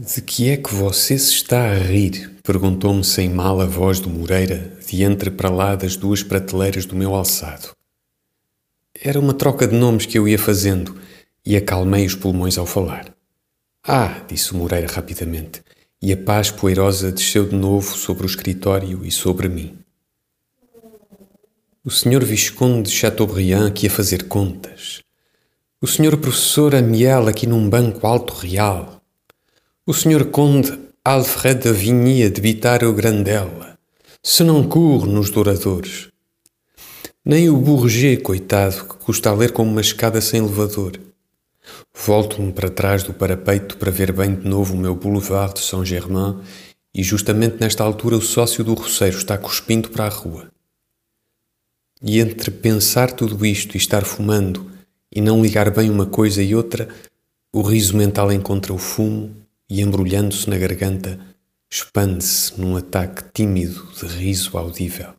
De que é que você se está a rir? perguntou-me sem mal a voz do Moreira, de entre para lá das duas prateleiras do meu alçado. Era uma troca de nomes que eu ia fazendo e acalmei os pulmões ao falar. Ah, disse o Moreira rapidamente, e a paz poeirosa desceu de novo sobre o escritório e sobre mim. O senhor Visconde de Chateaubriand aqui a fazer contas. O senhor professor Amiel aqui num banco alto real o Sr. Conde Alfred de Vigny debitar o Grandela, se não corre nos douradores. Nem o Bourget, coitado, que custa a ler como uma escada sem elevador. Volto-me para trás do parapeito para ver bem de novo o meu Boulevard de Saint-Germain e justamente nesta altura o sócio do roceiro está cuspindo para a rua. E entre pensar tudo isto e estar fumando e não ligar bem uma coisa e outra, o riso mental encontra o fumo e, embrulhando-se na garganta, expande-se num ataque tímido de riso audível.